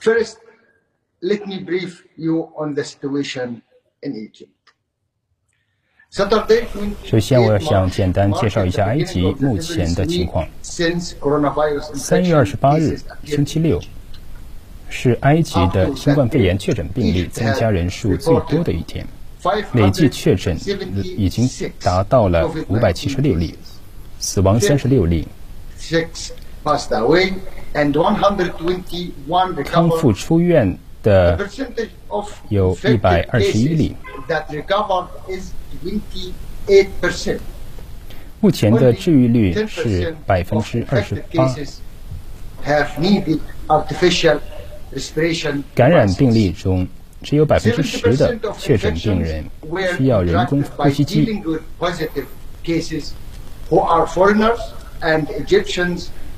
First, let me brief you on the situation in Egypt. 首先，我想简单介绍一下埃及目前的情况。三月二十八日，星期六，是埃及的新冠肺炎确诊病例增加人数最多的一天，累计确诊已经达到了五百七十六例，死亡三十六例，康复出院的有一百二十一例。目前的治愈率是百分之二十八。感染病例中，只有百分之十的确诊病人需要人工呼吸机。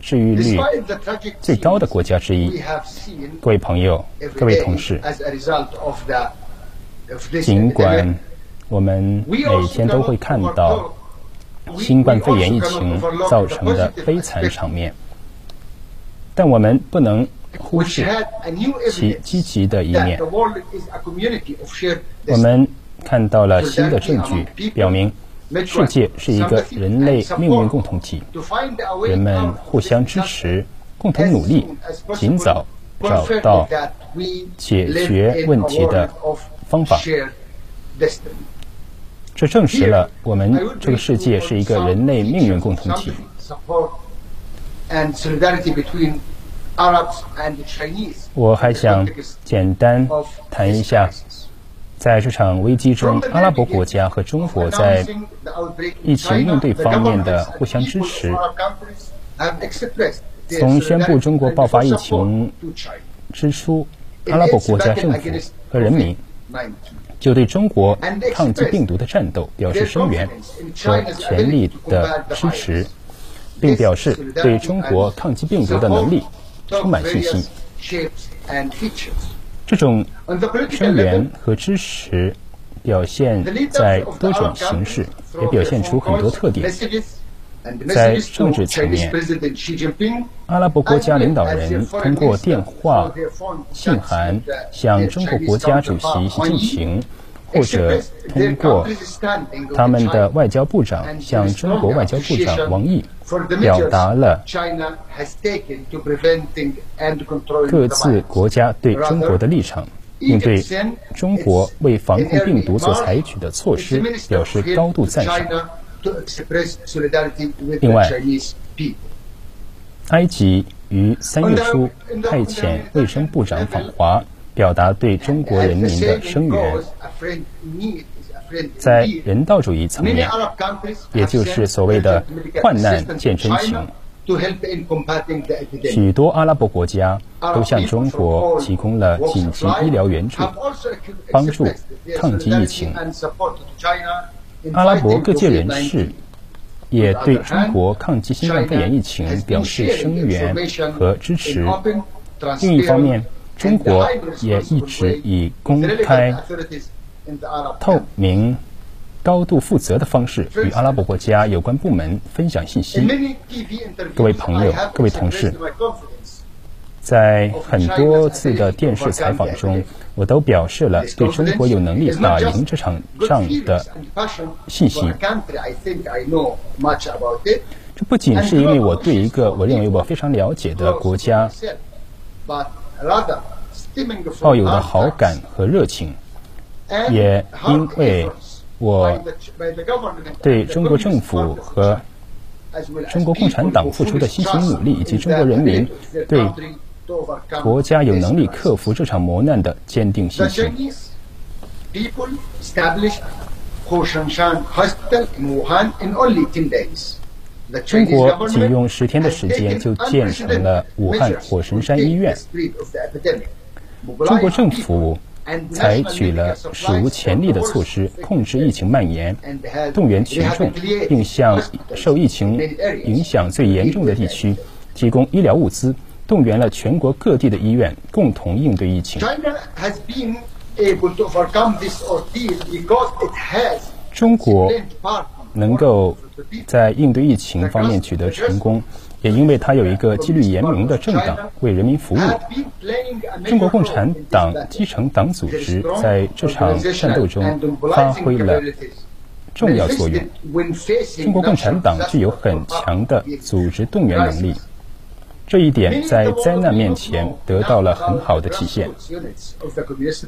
治愈率最高的国家之一。各位朋友，各位同事，尽管我们每天都会看到。新冠肺炎疫情造成的悲惨场面，但我们不能忽视其积极的一面。我们看到了新的证据，表明世界是一个人类命运共同体，人们互相支持，共同努力，尽早找到解决问题的方法。这证实了我们这个世界是一个人类命运共同体。我还想简单谈一下，在这场危机中，阿拉伯国家和中国在疫情应对方面的互相支持。从宣布中国爆发疫情之初，阿拉伯国家政府和人民。就对中国抗击病毒的战斗表示声援和全力的支持，并表示对中国抗击病毒的能力充满信心。这种声援和支持表现在多种形式，也表现出很多特点。在政治层面，阿拉伯国家领导人通过电话、信函向中国国家主席习近平，或者通过他们的外交部长向中国外交部长王毅，表达了各自国家对中国的立场，并对中国为防控病毒所采取的措施表示高度赞赏。另外，埃及于三月初派遣卫生部长访华，表达对中国人民的声援。在人道主义层面，也就是所谓的患难见真情，许多阿拉伯国家都向中国提供了紧急医疗援助，帮助抗击疫情。阿拉伯各界人士也对中国抗击新冠肺炎疫情表示声援和支持。另一方面，中国也一直以公开、透明、高度负责的方式与阿拉伯国家有关部门分享信息。各位朋友，各位同事。在很多次的电视采访中，我都表示了对中国有能力打赢这场仗的信心。这不仅是因为我对一个我认为我非常了解的国家抱有的好感和热情，也因为我对中国政府和中国共产党付出的辛勤努力，以及中国人民对。国家有能力克服这场磨难的坚定信心。中国仅用十天的时间就建成了武汉火神山医院。中国政府采取了史无前例的措施，控制疫情蔓延，动员群众，并向受疫情影响最严重的地区提供医疗物资，动员了全国各地的医院共同应对疫情。中国能够在应对疫情方面取得成功。也因为他有一个纪律严明的政党为人民服务，中国共产党基层党组织在这场战斗中发挥了重要作用。中国共产党具有很强的组织动员能力。这一点在灾难面前得到了很好的体现。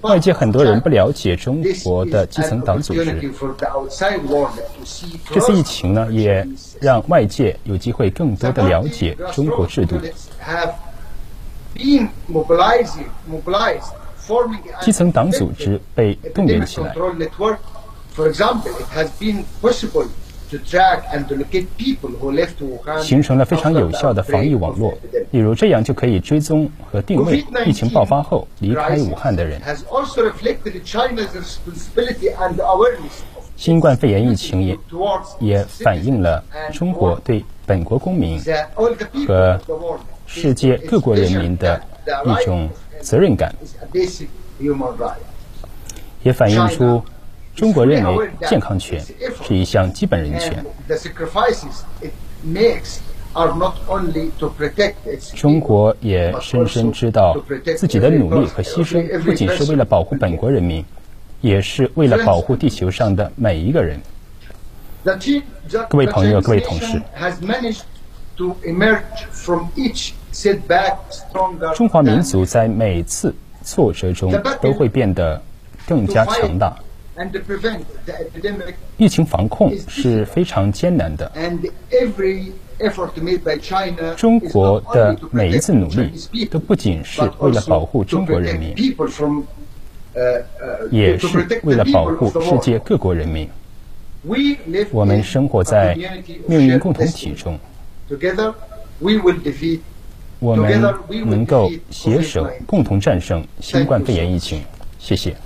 外界很多人不了解中国的基层党组织。这次疫情呢，也让外界有机会更多的了解中国制度。基层党组织被动员起来。形成了非常有效的防疫网络，例如这样就可以追踪和定位疫情爆发后离开武汉的人。新冠肺炎疫情也也反映了中国对本国公民和世界各国人民的一种责任感，也反映出。中国认为健康权是一项基本人权。中国也深深知道，自己的努力和牺牲不仅是为了保护本国人民，也是为了保护地球上的每一个人。各位朋友，各位同事，中华民族在每次挫折中都会变得更加强大。疫情防控是非常艰难的。中国的每一次努力都不仅是为了保护中国人民，也是为了保护世界各国人民。我们生活在命运共同体中，我们能够携手共同战胜新冠肺炎疫情。谢谢。